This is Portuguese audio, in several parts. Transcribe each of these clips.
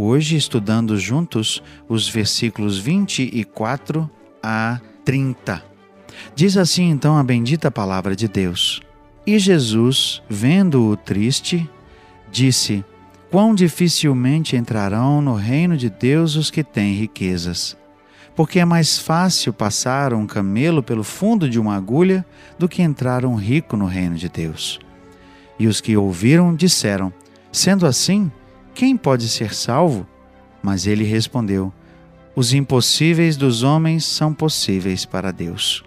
hoje estudando juntos os versículos 24 a 30. Diz assim então a bendita palavra de Deus: E Jesus, vendo-o triste, disse: Quão dificilmente entrarão no reino de Deus os que têm riquezas. Porque é mais fácil passar um camelo pelo fundo de uma agulha do que entrar um rico no reino de Deus. E os que ouviram disseram: Sendo assim, quem pode ser salvo? Mas ele respondeu: Os impossíveis dos homens são possíveis para Deus.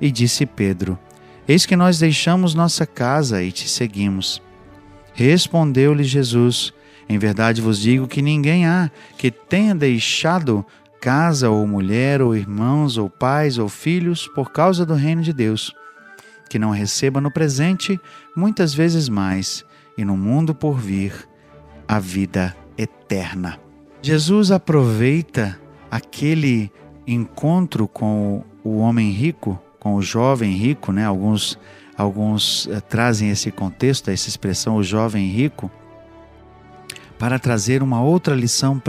E disse Pedro: Eis que nós deixamos nossa casa e te seguimos. Respondeu-lhe Jesus: Em verdade vos digo que ninguém há que tenha deixado casa ou mulher ou irmãos ou pais ou filhos por causa do reino de Deus, que não receba no presente muitas vezes mais e no mundo por vir a vida eterna. Jesus aproveita aquele encontro com o homem rico, com o jovem rico, né? Alguns alguns uh, trazem esse contexto, essa expressão o jovem rico, para trazer uma outra lição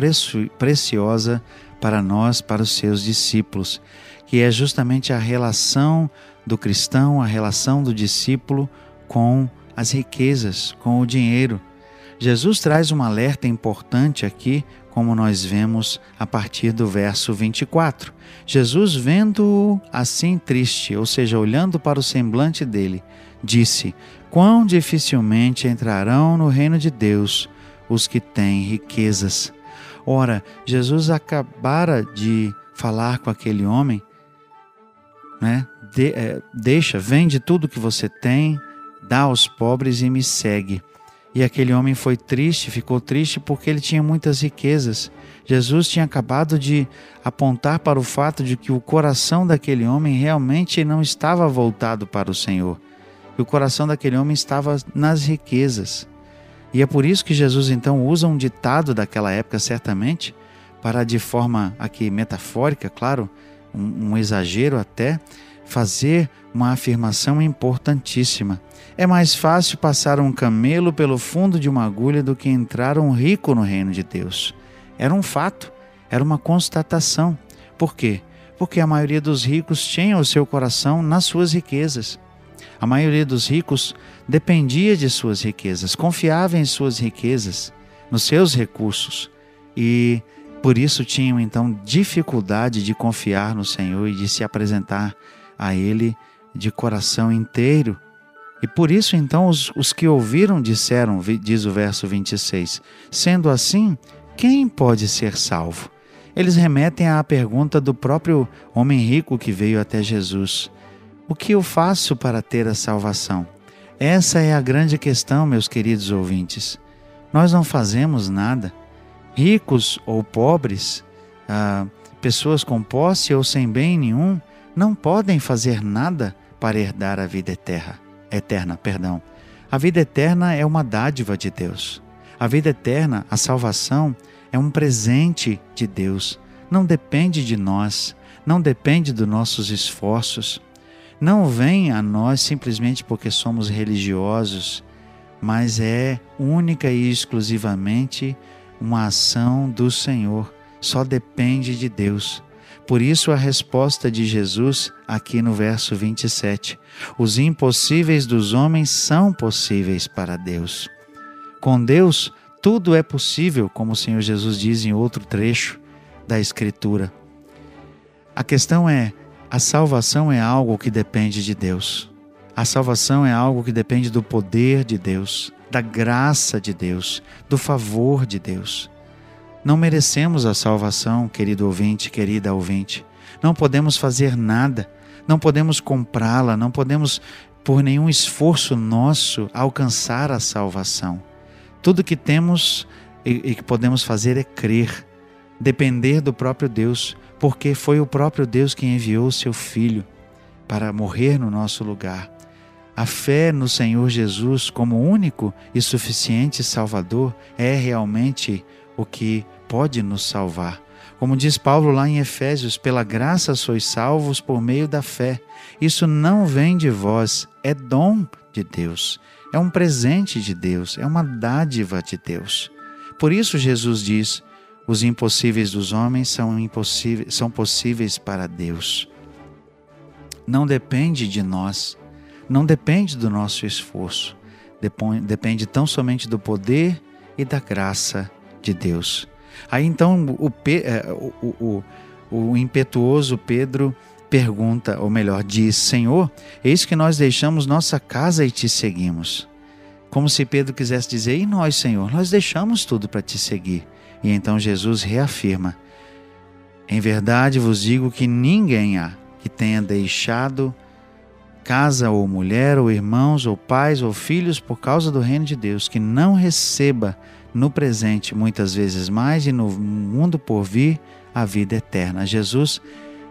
preciosa para nós, para os seus discípulos, que é justamente a relação do cristão, a relação do discípulo com as riquezas, com o dinheiro. Jesus traz um alerta importante aqui, como nós vemos a partir do verso 24. Jesus, vendo-o assim triste, ou seja, olhando para o semblante dele, disse: Quão dificilmente entrarão no reino de Deus os que têm riquezas. Ora, Jesus acabara de falar com aquele homem, né? De, é, deixa, vende tudo que você tem, dá aos pobres e me segue. E aquele homem foi triste, ficou triste porque ele tinha muitas riquezas. Jesus tinha acabado de apontar para o fato de que o coração daquele homem realmente não estava voltado para o Senhor. E o coração daquele homem estava nas riquezas. E é por isso que Jesus então usa um ditado daquela época, certamente, para de forma aqui metafórica, claro, um, um exagero até, fazer uma afirmação importantíssima. É mais fácil passar um camelo pelo fundo de uma agulha do que entrar um rico no reino de Deus. Era um fato, era uma constatação. Por quê? Porque a maioria dos ricos tinha o seu coração nas suas riquezas. A maioria dos ricos dependia de suas riquezas, confiava em suas riquezas, nos seus recursos e por isso tinham então dificuldade de confiar no Senhor e de se apresentar a Ele de coração inteiro. E por isso, então, os, os que ouviram disseram, diz o verso 26, sendo assim, quem pode ser salvo? Eles remetem à pergunta do próprio homem rico que veio até Jesus: O que eu faço para ter a salvação? Essa é a grande questão, meus queridos ouvintes. Nós não fazemos nada. Ricos ou pobres, ah, pessoas com posse ou sem bem nenhum, não podem fazer nada para herdar a vida eterna. Eterna, perdão. A vida eterna é uma dádiva de Deus. A vida eterna, a salvação, é um presente de Deus. Não depende de nós, não depende dos nossos esforços. Não vem a nós simplesmente porque somos religiosos, mas é única e exclusivamente uma ação do Senhor. Só depende de Deus. Por isso, a resposta de Jesus aqui no verso 27: Os impossíveis dos homens são possíveis para Deus. Com Deus, tudo é possível, como o Senhor Jesus diz em outro trecho da Escritura. A questão é: a salvação é algo que depende de Deus. A salvação é algo que depende do poder de Deus, da graça de Deus, do favor de Deus. Não merecemos a salvação, querido ouvinte, querida ouvinte. Não podemos fazer nada, não podemos comprá-la, não podemos, por nenhum esforço nosso, alcançar a salvação. Tudo que temos e, que podemos fazer é crer, depender do próprio Deus, porque foi o próprio Deus quem enviou seu Filho para morrer no nosso lugar. A fé no Senhor Jesus como único e suficiente Salvador é realmente o que pode nos salvar. Como diz Paulo lá em Efésios, pela graça sois salvos por meio da fé. Isso não vem de vós, é dom de Deus, é um presente de Deus, é uma dádiva de Deus. Por isso Jesus diz: os impossíveis dos homens são impossíveis, são possíveis para Deus. Não depende de nós, não depende do nosso esforço, depende tão somente do poder e da graça de Deus. Aí então o, é, o, o, o impetuoso Pedro pergunta, ou melhor, diz: Senhor, eis que nós deixamos nossa casa e te seguimos. Como se Pedro quisesse dizer: E nós, Senhor, nós deixamos tudo para te seguir. E então Jesus reafirma: Em verdade vos digo que ninguém há que tenha deixado casa ou mulher ou irmãos ou pais ou filhos por causa do reino de Deus que não receba no presente muitas vezes mais e no mundo por vir a vida eterna. Jesus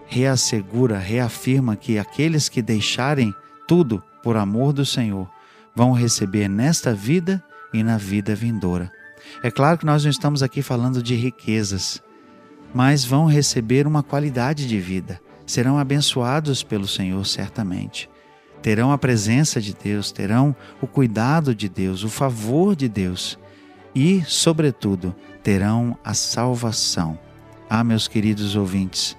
reassegura, reafirma que aqueles que deixarem tudo por amor do Senhor vão receber nesta vida e na vida vindoura. É claro que nós não estamos aqui falando de riquezas, mas vão receber uma qualidade de vida, serão abençoados pelo Senhor certamente. Terão a presença de Deus, terão o cuidado de Deus, o favor de Deus e, sobretudo, terão a salvação. Ah, meus queridos ouvintes,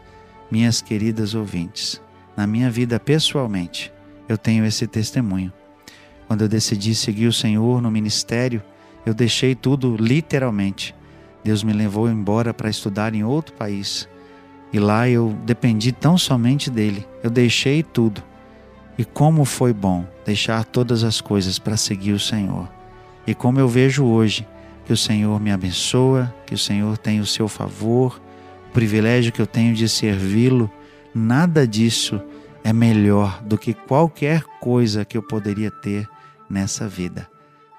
minhas queridas ouvintes, na minha vida pessoalmente, eu tenho esse testemunho. Quando eu decidi seguir o Senhor no ministério, eu deixei tudo literalmente. Deus me levou embora para estudar em outro país. E lá eu dependi tão somente dele. Eu deixei tudo. E como foi bom deixar todas as coisas para seguir o Senhor. E como eu vejo hoje que o Senhor me abençoa, que o Senhor tem o seu favor, o privilégio que eu tenho de servi-lo, nada disso é melhor do que qualquer coisa que eu poderia ter nessa vida.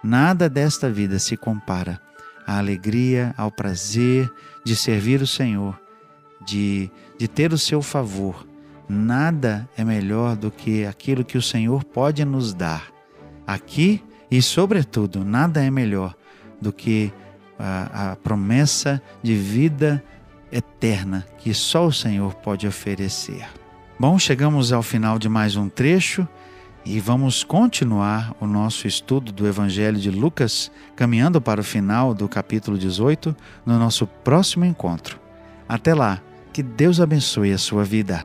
Nada desta vida se compara à alegria, ao prazer de servir o Senhor, de, de ter o seu favor. Nada é melhor do que aquilo que o Senhor pode nos dar. Aqui e, sobretudo, nada é melhor do que a, a promessa de vida eterna que só o Senhor pode oferecer. Bom, chegamos ao final de mais um trecho e vamos continuar o nosso estudo do Evangelho de Lucas, caminhando para o final do capítulo 18, no nosso próximo encontro. Até lá, que Deus abençoe a sua vida.